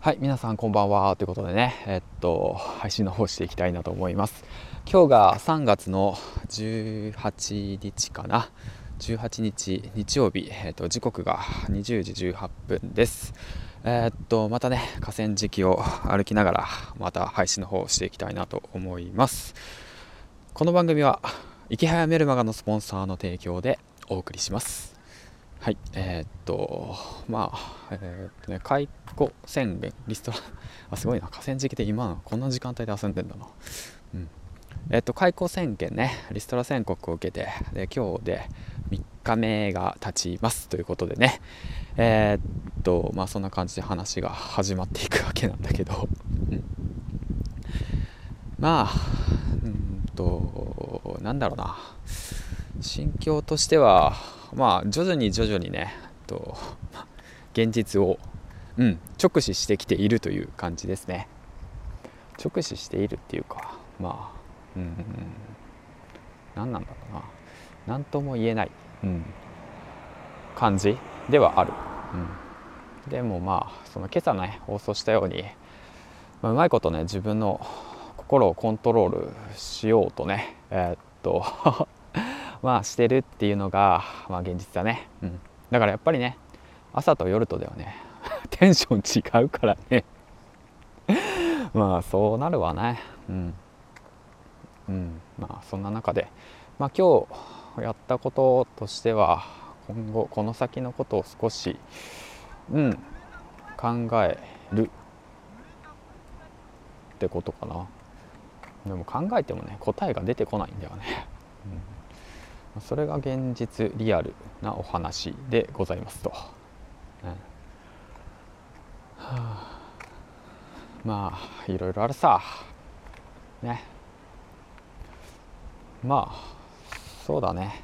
はい皆さんこんばんは。ということでねえっと配信の方していきたいなと思います。今日が3月の18日かな？18日日曜日、えっと、時刻が20時18分です。えー、っとまたね河川敷を歩きながらまた配信の方をしていきたいなと思います。この番組は池早メルマガのスポンサーの提供でお送りします。はい、えー、っと、まあ、えー、っとね、解雇宣言、リストラ、あ、すごいな、河川敷で今こんな時間帯で遊んでんだな。うん。えー、っと、解雇宣言ね、リストラ宣告を受けて、で、今日で3日目が経ちますということでね、え、っと、まあ、そんな感じで話が始まっていくわけなんだけど、うん。まあ、うんと、なんだろうな、心境としては、まあ徐々に徐々にねと現実を、うん、直視してきているという感じですね。直視しているっていうかまあうん何なんだろうな。何とも言えない、うん、感じではある、うん、でもまあその今朝ね放送したように、まあ、うまいことね自分の心をコントロールしようとねえー、っとまあしてるっていうのが、まあ、現実だね、うん、だからやっぱりね朝と夜とではね。テンション違うからね。まあそうなるわね。うん、うん、まあそんな中でまあ今日やったこととしては今後この先のことを少しうん。考えるってことかな。でも考えてもね答えが出てこないんだよね、うん。それが現実リアルなお話でございますと、うんはあ、まあいろいろあるさ。ね。まあそうだね。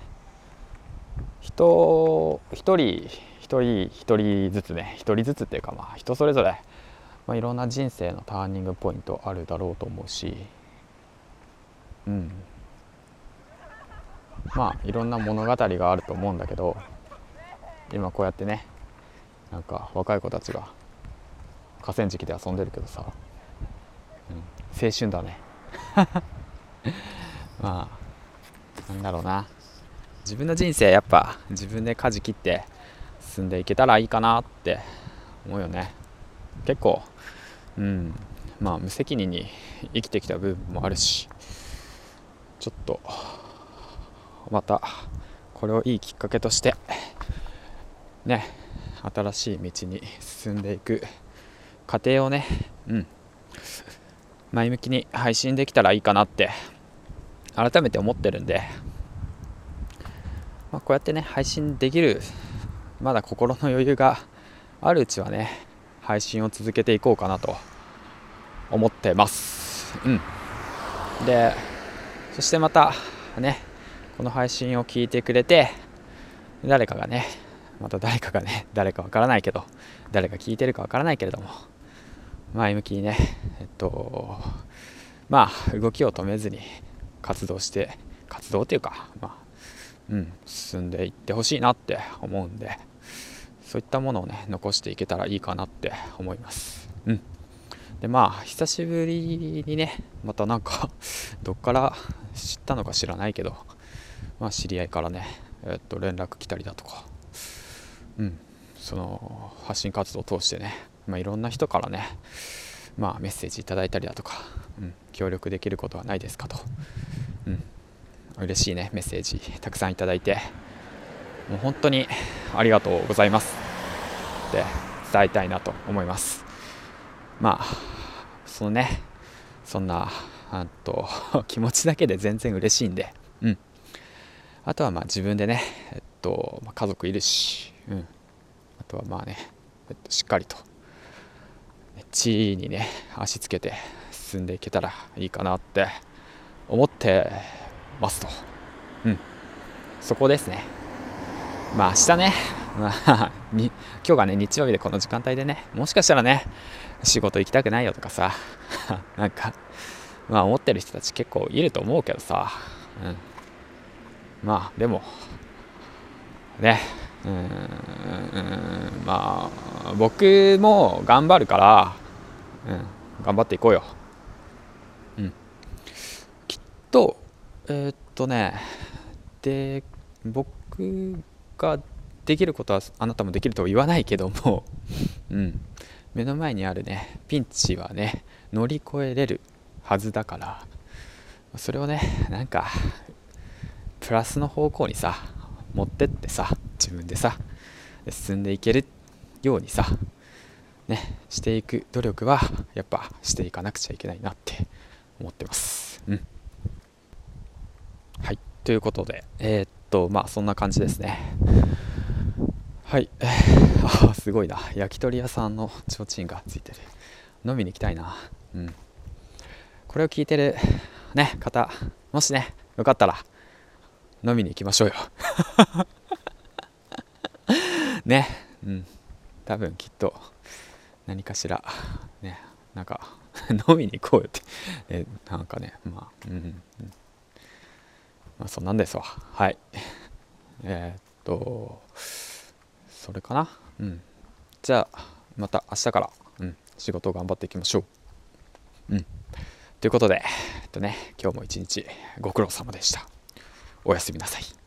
人一人一人一人ずつね。一人ずつっていうかまあ人それぞれ、まあ、いろんな人生のターニングポイントあるだろうと思うし。うん。まあいろんな物語があると思うんだけど今こうやってねなんか若い子たちが河川敷で遊んでるけどさ、うん、青春だね。まあなんだろうな。自分の人生やっぱ自分で舵切って進んでいけたらいいかなって思うよね。結構うんまあ無責任に生きてきた部分もあるしちょっとまたこれをいいきっかけとしてね新しい道に進んでいく過程をねうん前向きに配信できたらいいかなって改めて思ってるんで、まあ、こうやってね配信できるまだ心の余裕があるうちはね配信を続けていこうかなと思ってます。うん。でそしてまたねこの配信を聞いてくれて誰かがねまた誰かがね誰かわからないけど誰が聞いてるかわからないけれども前向きにねえっとまあ動きを止めずに活動して活動っていうかまあうん進んでいってほしいなって思うんでそういったものをね残していけたらいいかなって思います。うん。でまあ久しぶりにねまたなんかどっから知ったのか知らないけどまあ、知り合いからね、えっと連絡来たりだとか、うん、その発信活動を通してね、まあ、いろんな人からね、まあ、メッセージいただいたりだとか、うん、協力できることはないですかと、うん、嬉しいねメッセージたくさんいただいて。もう本当にありがとうございます。って伝えたいなと思います。まあそのねそんなあと 気持ちだけで全然嬉しいんで。あとはまあ自分でね、えっとまあ、家族いるし、うん、あとはまあね、えっと、しっかりと地位にね足つけて進んでいけたらいいかなって思ってますと、うん、そこですね。まあ明日ね、まあ、に今日がね日曜日でこの時間帯でねもしかしたらね仕事行きたくないよとかさ なんかまあ思ってる人たち結構いると思うけどさ、うん。まあでもね。うんまあ僕も頑張るからうん頑張っていこうよ。うん。きっとえー、っとねで僕ができることはあなたもできるとは言わないけども、うん、目の前にあるねピンチはね乗り越えれるはずだからそれをねなんかプラスの方向にさ持ってってさ自分でさ進んでいけるようにさねしていく努力はやっぱしていかなくちゃいけないなって思ってます。うん。はい。ということでえー、っとまあそんな感じですね。はい。あすごいな。焼き鳥屋さんの提灯がついてる。飲みに行きたいな。うん。これを聞いてるね方もしねよかったら飲みに行きましょうよ。ね。うん。多分きっと何かしら。ね。なんか 飲みに行こうよって。えなんかね。まあうん、うん、まあそんなんですわ。はい。え、っとそれかな。うん。じゃあまた明日から、うん、仕事頑張っていきましょう。うん。ということで、えっとね、今日も一日ご苦労様でした。おやすみなさい。